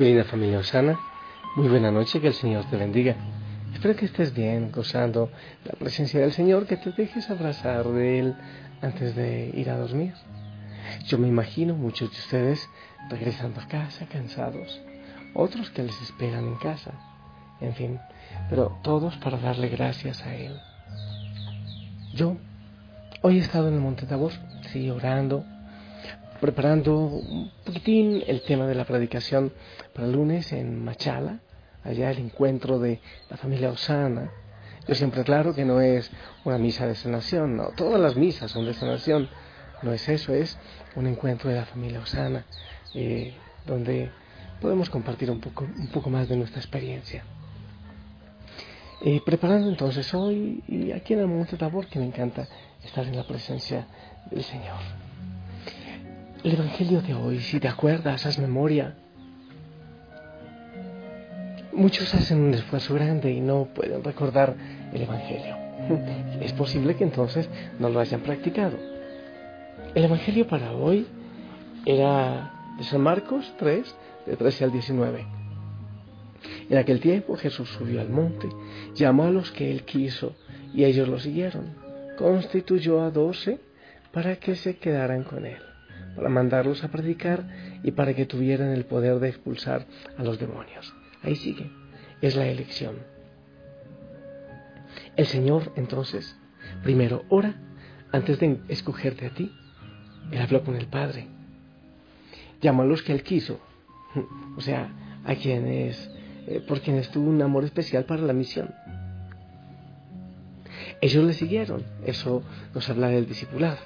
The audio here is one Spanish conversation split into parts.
Bienvenida familia Osana, muy buena noche, que el Señor te bendiga. Espero que estés bien, gozando la presencia del Señor, que te dejes abrazar de Él antes de ir a dormir. Yo me imagino muchos de ustedes regresando a casa cansados, otros que les esperan en casa, en fin, pero todos para darle gracias a Él. Yo hoy he estado en el Monte Tabor, sí, orando, preparando un poquitín el tema de la predicación para el lunes en Machala, allá el encuentro de la familia Osana. Yo siempre claro que no es una misa de sanación, no, todas las misas son de sanación, no es eso, es un encuentro de la familia Osana, eh, donde podemos compartir un poco, un poco más de nuestra experiencia. Eh, preparando entonces hoy y aquí en el Monte Tabor, que me encanta estar en la presencia del Señor. El Evangelio de hoy, si te acuerdas, haz memoria. Muchos hacen un esfuerzo grande y no pueden recordar el Evangelio. Es posible que entonces no lo hayan practicado. El Evangelio para hoy era de San Marcos 3, de 13 al 19. En aquel tiempo Jesús subió al monte, llamó a los que él quiso y ellos lo siguieron. Constituyó a doce para que se quedaran con él para mandarlos a predicar y para que tuvieran el poder de expulsar a los demonios. Ahí sigue, es la elección. El Señor entonces, primero ora antes de escogerte a ti. Él habló con el Padre. Llamó a los que Él quiso, o sea, a quienes, eh, por quienes tuvo un amor especial para la misión. Ellos le siguieron, eso nos habla del discipular.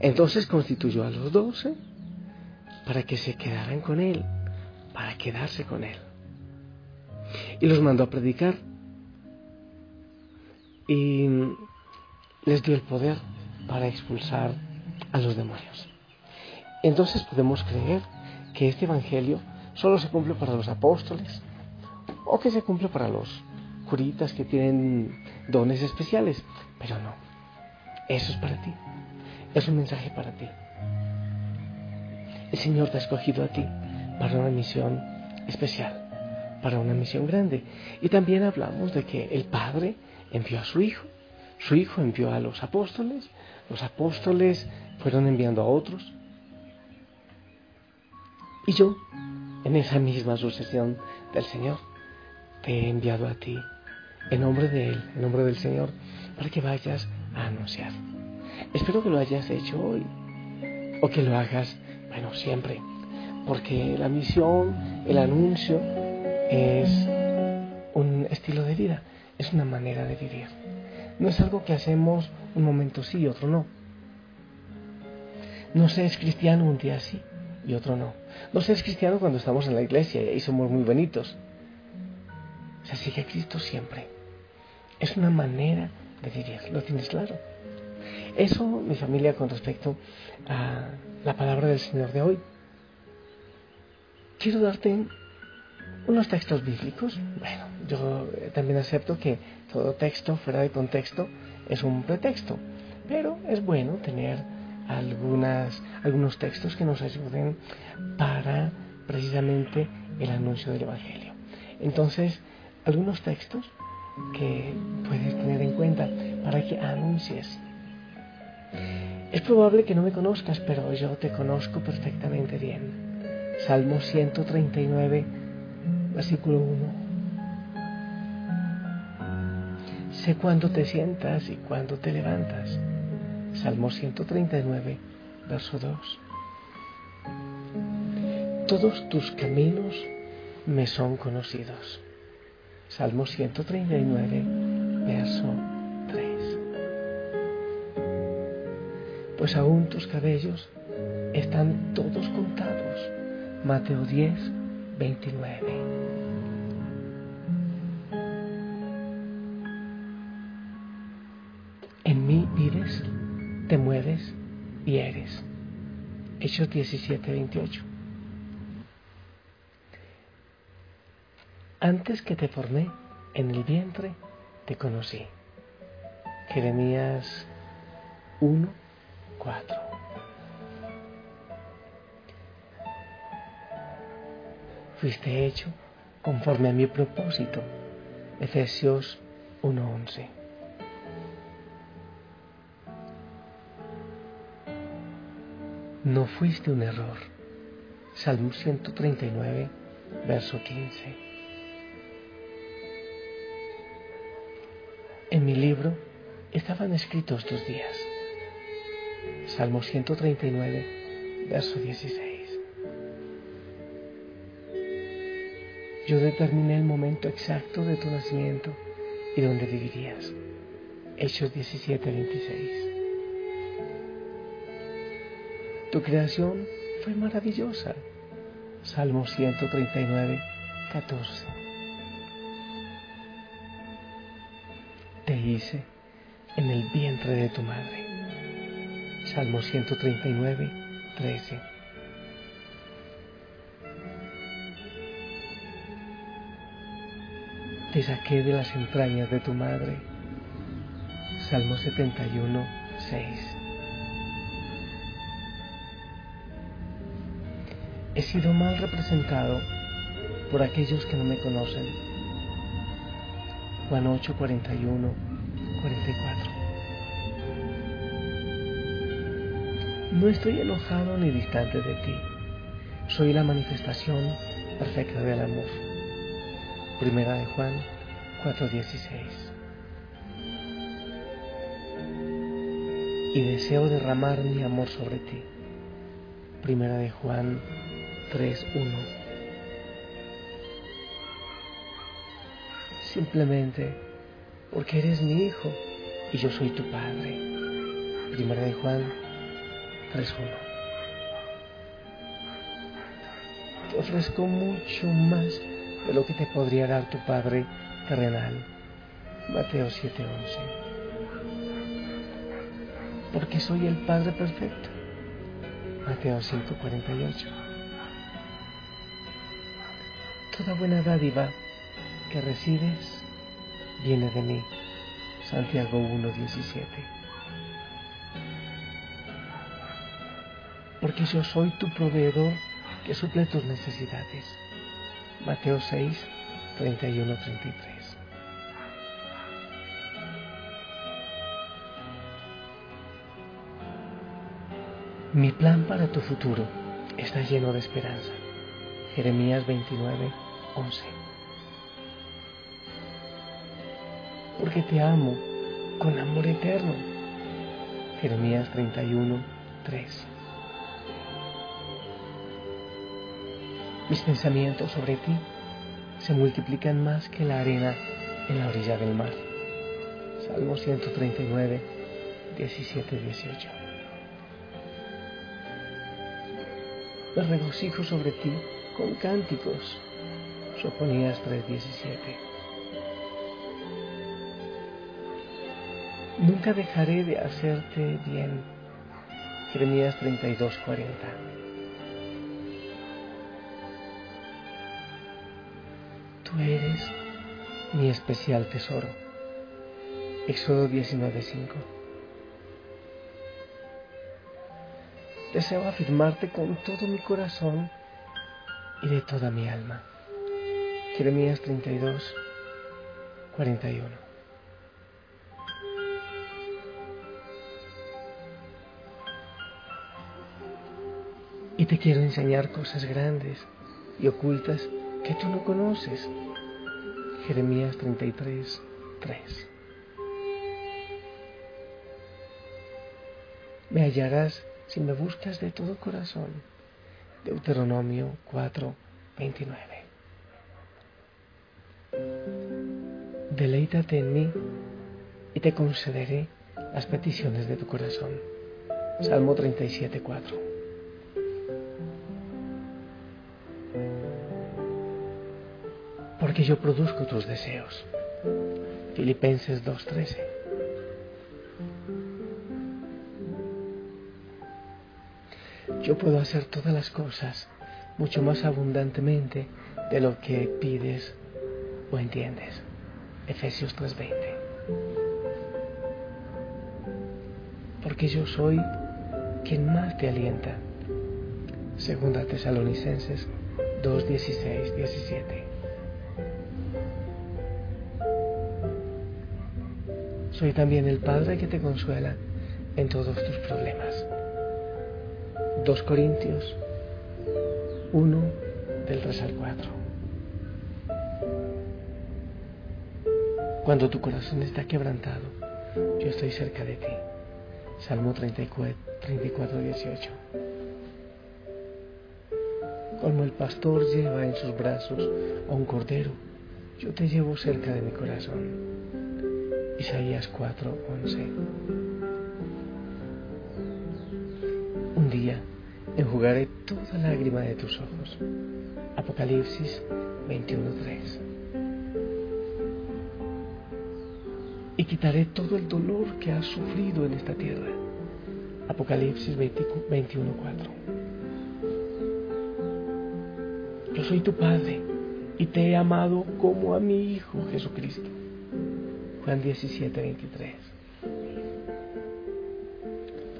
Entonces constituyó a los doce para que se quedaran con él, para quedarse con él. Y los mandó a predicar. Y les dio el poder para expulsar a los demonios. Entonces podemos creer que este Evangelio solo se cumple para los apóstoles o que se cumple para los curitas que tienen dones especiales, pero no, eso es para ti es un mensaje para ti. El Señor te ha escogido a ti para una misión especial, para una misión grande. Y también hablamos de que el Padre envió a su Hijo, su Hijo envió a los apóstoles, los apóstoles fueron enviando a otros. Y yo, en esa misma sucesión del Señor, te he enviado a ti, en nombre de Él, en nombre del Señor, para que vayas a anunciar. Espero que lo hayas hecho hoy o que lo hagas, bueno, siempre, porque la misión, el anuncio es un estilo de vida, es una manera de vivir. No es algo que hacemos un momento sí y otro no. No se es cristiano un día sí y otro no. No se es cristiano cuando estamos en la iglesia y ahí somos muy bonitos. Se sigue a Cristo siempre. Es una manera de vivir, ¿lo tienes claro? Eso, mi familia, con respecto a la palabra del Señor de hoy. Quiero darte unos textos bíblicos. Bueno, yo también acepto que todo texto fuera de contexto es un pretexto, pero es bueno tener algunas, algunos textos que nos ayuden para precisamente el anuncio del Evangelio. Entonces, algunos textos que puedes tener en cuenta para que anuncies es probable que no me conozcas, pero yo te conozco perfectamente bien. Salmo 139, versículo 1. Sé cuándo te sientas y cuándo te levantas. Salmo 139, verso 2. Todos tus caminos me son conocidos. Salmo 139, verso pues aún tus cabellos están todos contados. Mateo 10, 29. En mí vives, te mueves y eres. Hechos 17, 28. Antes que te formé en el vientre, te conocí. Jeremías 1, 4. fuiste hecho conforme a mi propósito. Efesios 1:11. No fuiste un error. Salmo 139, verso 15. En mi libro estaban escritos tus días. Salmo 139, verso 16. Yo determiné el momento exacto de tu nacimiento y dónde vivirías. Hechos 17, 26. Tu creación fue maravillosa. Salmo 139, 14. Te hice en el vientre de tu madre. Salmo 139, 13. Te saqué de las entrañas de tu madre. Salmo 71, 6. He sido mal representado por aquellos que no me conocen. Juan 8, 41, 44. No estoy enojado ni distante de ti. Soy la manifestación perfecta del amor. Primera de Juan 4:16. Y deseo derramar mi amor sobre ti. Primera de Juan 3:1. Simplemente porque eres mi hijo y yo soy tu padre. Primera de Juan 3.1. Te ofrezco mucho más de lo que te podría dar tu Padre terrenal. Mateo 7:11. Porque soy el Padre perfecto. Mateo 5:48. Toda buena dádiva que recibes viene de mí. Santiago 1:17. Porque yo soy tu proveedor que suple tus necesidades. Mateo 6, 31, 33. Mi plan para tu futuro está lleno de esperanza. Jeremías 29, 11. Porque te amo con amor eterno. Jeremías 31, 3. Mis pensamientos sobre ti se multiplican más que la arena en la orilla del mar. Salmo 139, 17, 18. Me regocijo sobre ti con cánticos. Sofonías 3, 17. Nunca dejaré de hacerte bien. Jeremías 32, Eres mi especial tesoro. Éxodo 19:5. Deseo afirmarte con todo mi corazón y de toda mi alma. Jeremías 32, 41. Y te quiero enseñar cosas grandes y ocultas que tú no conoces. Jeremías 33, 3. Me hallarás si me buscas de todo corazón. Deuteronomio 4, 29. Deleítate en mí y te concederé las peticiones de tu corazón. Salmo 37, 4. Porque yo produzco tus deseos. Filipenses 2.13. Yo puedo hacer todas las cosas mucho más abundantemente de lo que pides o entiendes. Efesios 3:20. Porque yo soy quien más te alienta. Segunda Tesalonicenses 2, 16, 17. Soy también el Padre que te consuela en todos tus problemas. 2 Corintios 1 del 3 al 4. Cuando tu corazón está quebrantado, yo estoy cerca de ti. Salmo 34, 34 18. Como el pastor lleva en sus brazos a un cordero, yo te llevo cerca de mi corazón. Isaías 4, 11. Un día enjugaré toda lágrima de tus ojos. Apocalipsis 21.3. Y quitaré todo el dolor que has sufrido en esta tierra. Apocalipsis 21.4. Yo soy tu Padre y te he amado como a mi Hijo Jesucristo. Juan 17.23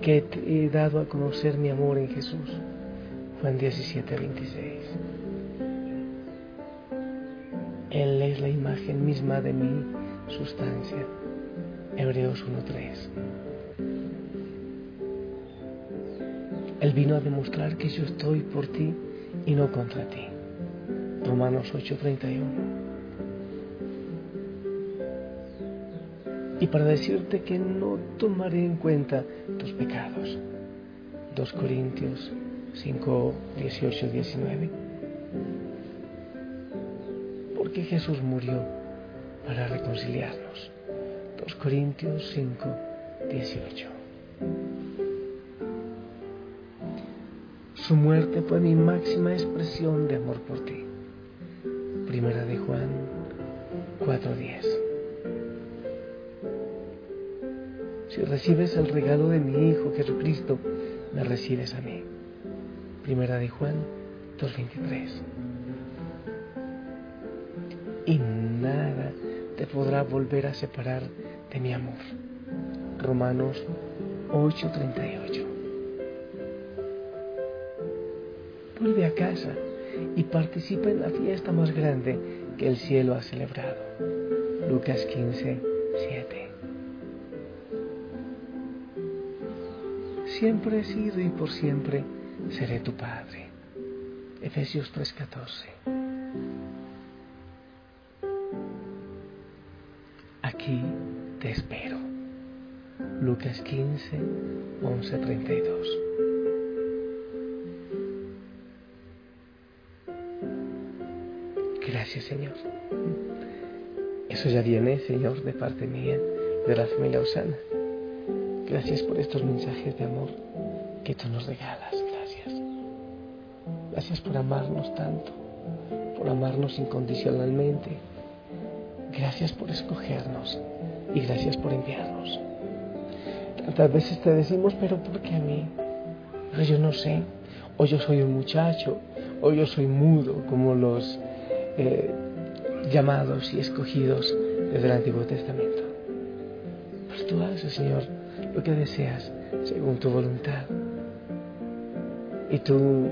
que te he dado a conocer mi amor en Jesús. Juan 17, 26. Él es la imagen misma de mi sustancia. Hebreos 1.3. Él vino a demostrar que yo estoy por ti y no contra ti. Romanos 8:31. Y para decirte que no tomaré en cuenta tus pecados. 2 Corintios 5, 18 19. Porque Jesús murió para reconciliarnos. 2 Corintios 5, 18. Su muerte fue mi máxima expresión de amor por ti. Primera de Juan 4:10. Si recibes el regalo de mi Hijo Jesucristo, me recibes a mí. Primera de Juan 2.23. Y nada te podrá volver a separar de mi amor. Romanos 8:38. Vuelve a casa y participa en la fiesta más grande que el cielo ha celebrado. Lucas 15:7. Siempre he sido y por siempre seré tu Padre. Efesios 3:14. Aquí te espero. Lucas 15, 11, 32. Gracias Señor. Eso ya viene, Señor, de parte mía, de la familia Osana. Gracias por estos mensajes de amor que tú nos regalas. Gracias. Gracias por amarnos tanto, por amarnos incondicionalmente. Gracias por escogernos y gracias por enviarnos. Tantas veces te decimos, pero ¿por qué a mí? Pero yo no sé. O yo soy un muchacho, o yo soy mudo, como los eh, llamados y escogidos desde el Antiguo Testamento. Pues tú haces, Señor, lo que deseas según tu voluntad. Y tú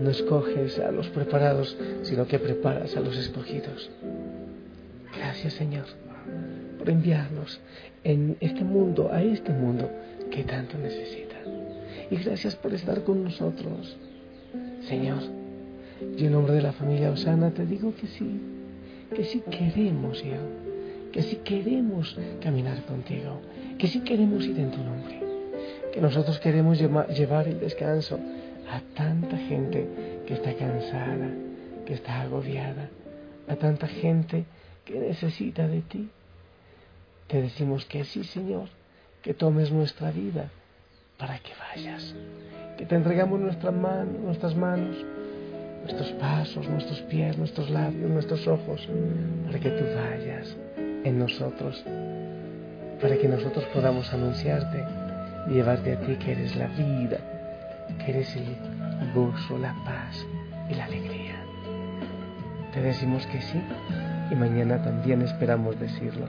no escoges a los preparados, sino que preparas a los escogidos. Gracias Señor por enviarnos en este mundo, a este mundo que tanto necesita. Y gracias por estar con nosotros. Señor, y en nombre de la familia Osana te digo que sí, que sí queremos, Dios que si queremos caminar contigo, que si queremos ir en tu nombre, que nosotros queremos llevar el descanso a tanta gente que está cansada, que está agobiada, a tanta gente que necesita de ti. Te decimos que sí, Señor, que tomes nuestra vida para que vayas, que te entregamos nuestra mano, nuestras manos, nuestros pasos, nuestros pies, nuestros labios, nuestros ojos, para que tú vayas en nosotros, para que nosotros podamos anunciarte y llevarte a ti que eres la vida, que eres el gozo, la paz y la alegría. Te decimos que sí y mañana también esperamos decirlo.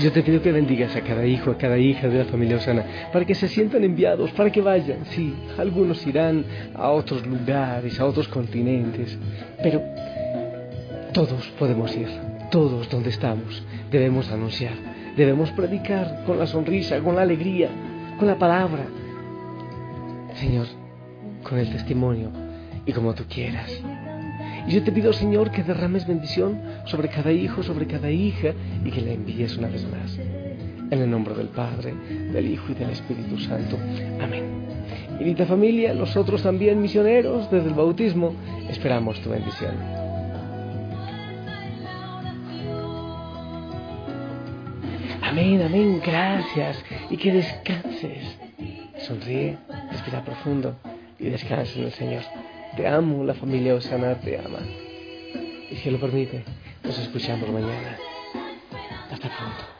Yo te pido que bendigas a cada hijo, a cada hija de la familia Osana, para que se sientan enviados, para que vayan. Sí, algunos irán a otros lugares, a otros continentes, pero todos podemos ir, todos donde estamos, debemos anunciar, debemos predicar con la sonrisa, con la alegría, con la palabra. Señor, con el testimonio y como tú quieras. Y yo te pido, Señor, que derrames bendición sobre cada hijo, sobre cada hija y que la envíes una vez más. En el nombre del Padre, del Hijo y del Espíritu Santo. Amén. Querida familia, nosotros también misioneros desde el bautismo, esperamos tu bendición. Amén, amén, gracias. Y que descanses. Sonríe, respira profundo y descansa en el Señor. Te amo, la familia Osana te ama. Y si lo permite, nos escuchamos mañana. Hasta pronto.